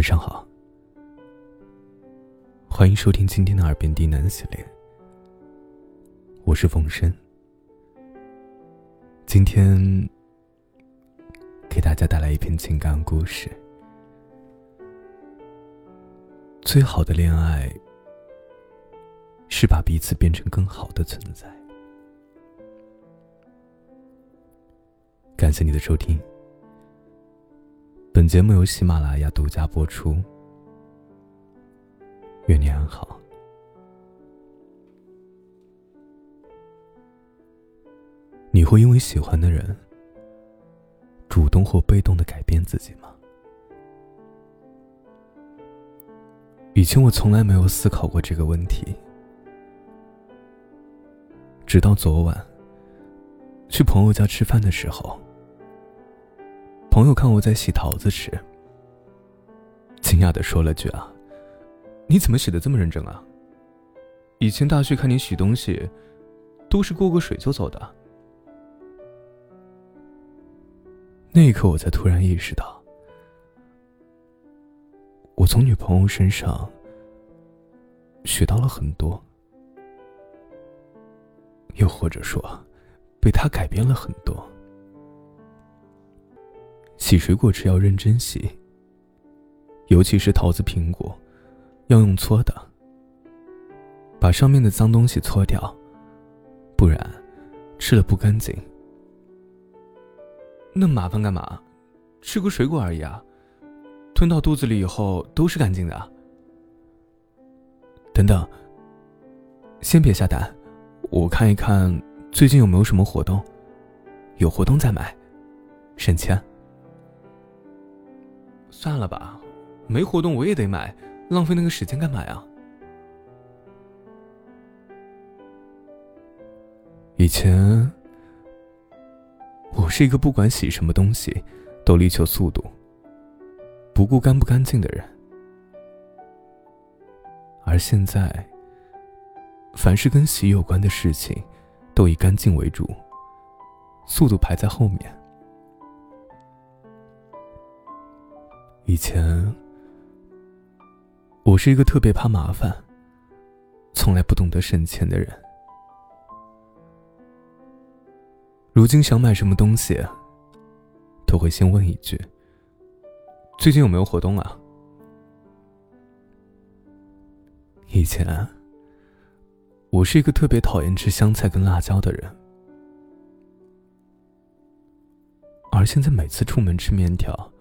晚上好，欢迎收听今天的耳边低喃系列。我是冯生，今天给大家带来一篇情感故事。最好的恋爱是把彼此变成更好的存在。感谢你的收听。本节目由喜马拉雅独家播出。愿你安好。你会因为喜欢的人，主动或被动的改变自己吗？以前我从来没有思考过这个问题，直到昨晚去朋友家吃饭的时候。朋友看我在洗桃子时，惊讶的说了句：“啊，你怎么洗的这么认真啊？以前大学看你洗东西，都是过过水就走的。”那一刻，我才突然意识到，我从女朋友身上学到了很多，又或者说，被她改变了很多。洗水果时要认真洗，尤其是桃子、苹果，要用搓的，把上面的脏东西搓掉，不然吃了不干净。那么麻烦干嘛？吃个水果而已啊，吞到肚子里以后都是干净的。等等，先别下单，我看一看最近有没有什么活动，有活动再买，省钱。算了吧，没活动我也得买，浪费那个时间干嘛呀？以前，我是一个不管洗什么东西都力求速度、不顾干不干净的人，而现在，凡是跟洗有关的事情，都以干净为主，速度排在后面。以前，我是一个特别怕麻烦、从来不懂得省钱的人。如今想买什么东西，都会先问一句：“最近有没有活动啊？”以前，我是一个特别讨厌吃香菜跟辣椒的人，而现在每次出门吃面条。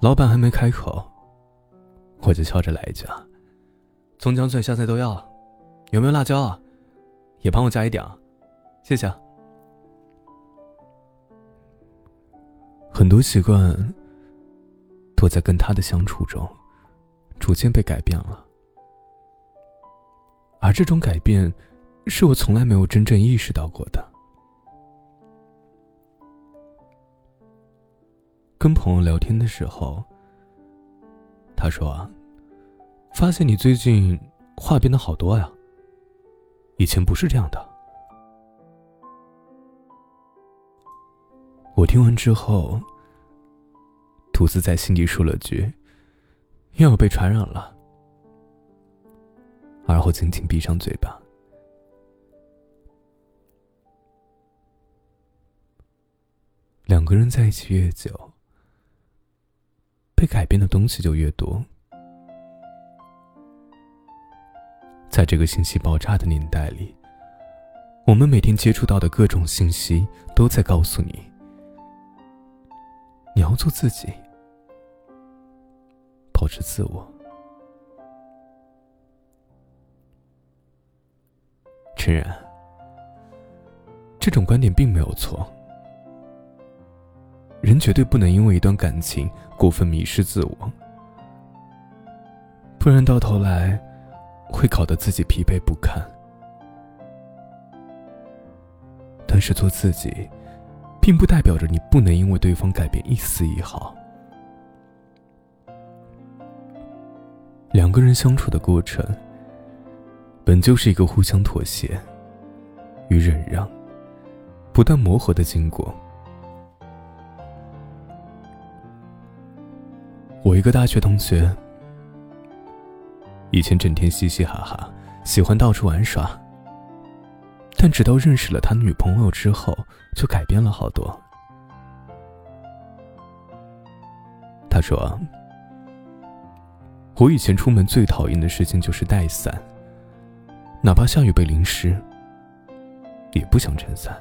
老板还没开口，我就笑着来一句：“啊，葱姜蒜香菜都要，有没有辣椒啊？也帮我加一点啊，谢谢。”很多习惯都在跟他的相处中逐渐被改变了，而这种改变是我从来没有真正意识到过的。跟朋友聊天的时候，他说：“发现你最近话变得好多呀，以前不是这样的。”我听完之后，独自在心底说了句：“又要被传染了。”而后紧紧闭上嘴巴。两个人在一起越久。被改变的东西就越多。在这个信息爆炸的年代里，我们每天接触到的各种信息都在告诉你：你要做自己，保持自我。诚然，这种观点并没有错。人绝对不能因为一段感情过分迷失自我，不然到头来会搞得自己疲惫不堪。但是做自己，并不代表着你不能因为对方改变一丝一毫。两个人相处的过程，本就是一个互相妥协与忍让、不断磨合的经过。我一个大学同学，以前整天嘻嘻哈哈，喜欢到处玩耍。但直到认识了他女朋友之后，就改变了好多。他说：“我以前出门最讨厌的事情就是带伞，哪怕下雨被淋湿，也不想撑伞。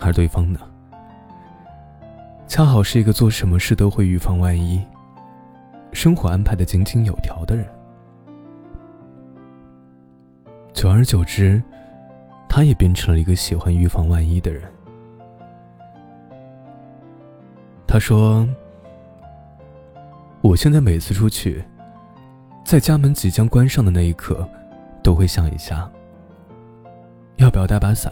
而对方呢？”恰好是一个做什么事都会预防万一、生活安排的井井有条的人。久而久之，他也变成了一个喜欢预防万一的人。他说：“我现在每次出去，在家门即将关上的那一刻，都会想一下，要不要带把伞，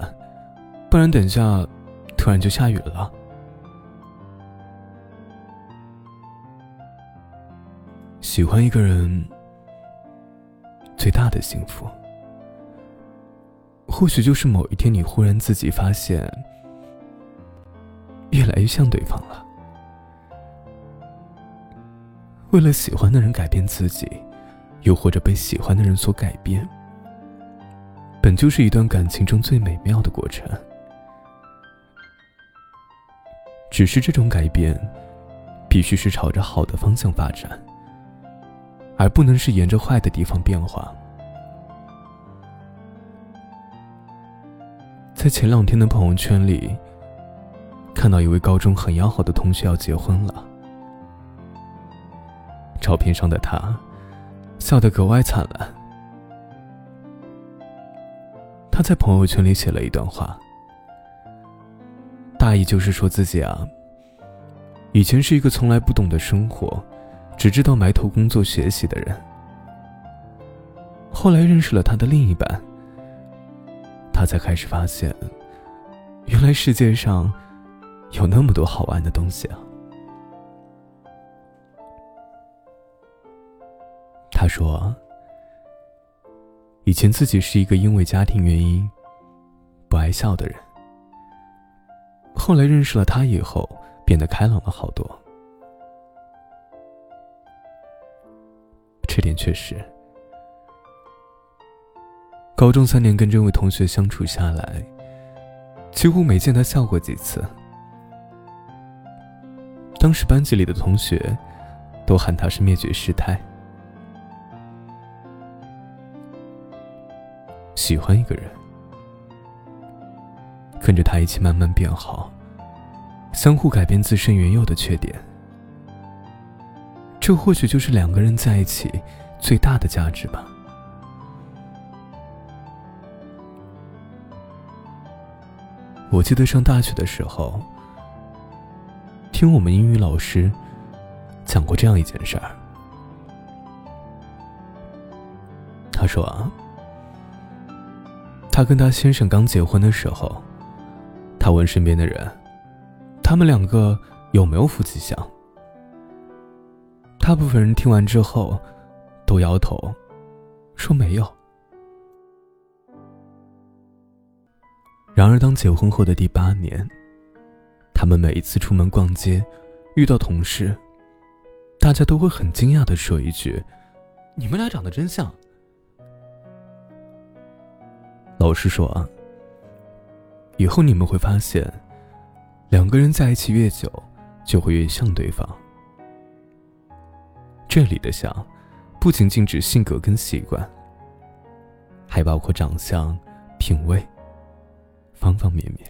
不然等下突然就下雨了。”喜欢一个人，最大的幸福，或许就是某一天你忽然自己发现，越来越像对方了。为了喜欢的人改变自己，又或者被喜欢的人所改变，本就是一段感情中最美妙的过程。只是这种改变，必须是朝着好的方向发展。而不能是沿着坏的地方变化。在前两天的朋友圈里，看到一位高中很要好的同学要结婚了。照片上的他，笑得格外灿烂。他在朋友圈里写了一段话，大意就是说自己啊，以前是一个从来不懂得生活。只知道埋头工作学习的人，后来认识了他的另一半，他才开始发现，原来世界上有那么多好玩的东西啊。他说，以前自己是一个因为家庭原因不爱笑的人，后来认识了他以后，变得开朗了好多。确实。高中三年跟这位同学相处下来，几乎没见他笑过几次。当时班级里的同学都喊他是灭绝师太。喜欢一个人，跟着他一起慢慢变好，相互改变自身原有的缺点。这或许就是两个人在一起最大的价值吧。我记得上大学的时候，听我们英语老师讲过这样一件事儿。他说啊，他跟他先生刚结婚的时候，他问身边的人，他们两个有没有夫妻相。大部分人听完之后，都摇头，说没有。然而，当结婚后的第八年，他们每一次出门逛街，遇到同事，大家都会很惊讶的说一句：“你们俩长得真像。”老实说啊，以后你们会发现，两个人在一起越久，就会越像对方。这里的像，不仅仅指性格跟习惯，还包括长相、品味，方方面面。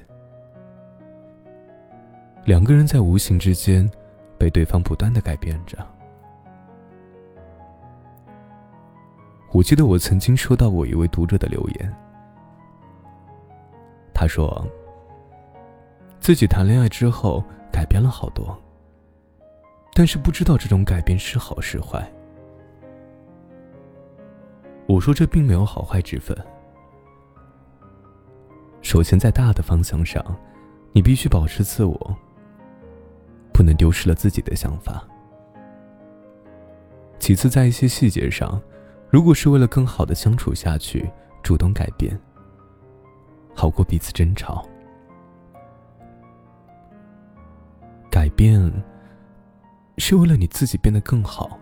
两个人在无形之间，被对方不断的改变着。我记得我曾经收到过一位读者的留言，他说，自己谈恋爱之后改变了好多。但是不知道这种改变是好是坏。我说这并没有好坏之分。首先，在大的方向上，你必须保持自我，不能丢失了自己的想法。其次，在一些细节上，如果是为了更好的相处下去，主动改变，好过彼此争吵。改变是为了你自己变得更好，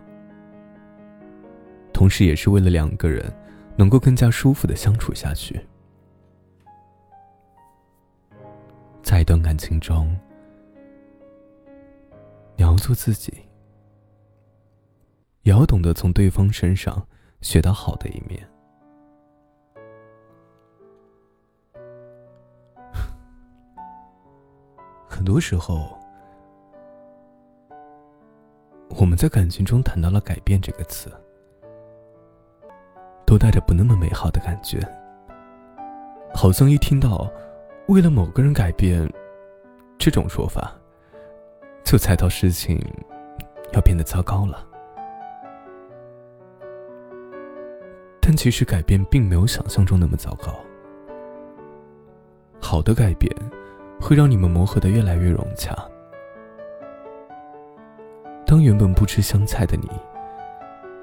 同时也是为了两个人能够更加舒服的相处下去。在一段感情中，你要做自己，也要懂得从对方身上学到好的一面。很多时候，我们在感情中谈到了“改变”这个词，都带着不那么美好的感觉，好像一听到“为了某个人改变”这种说法，就猜到事情要变得糟糕了。但其实改变并没有想象中那么糟糕，好的改变。会让你们磨合的越来越融洽。当原本不吃香菜的你，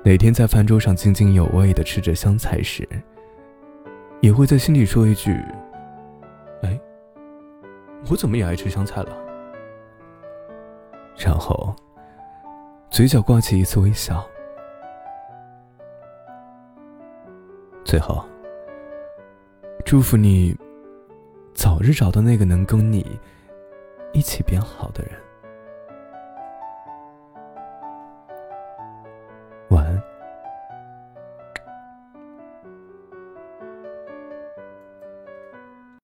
哪天在饭桌上津津有味的吃着香菜时，也会在心里说一句：“哎，我怎么也爱吃香菜了？”然后，嘴角挂起一丝微笑。最后，祝福你。早日找到那个能跟你一起变好的人。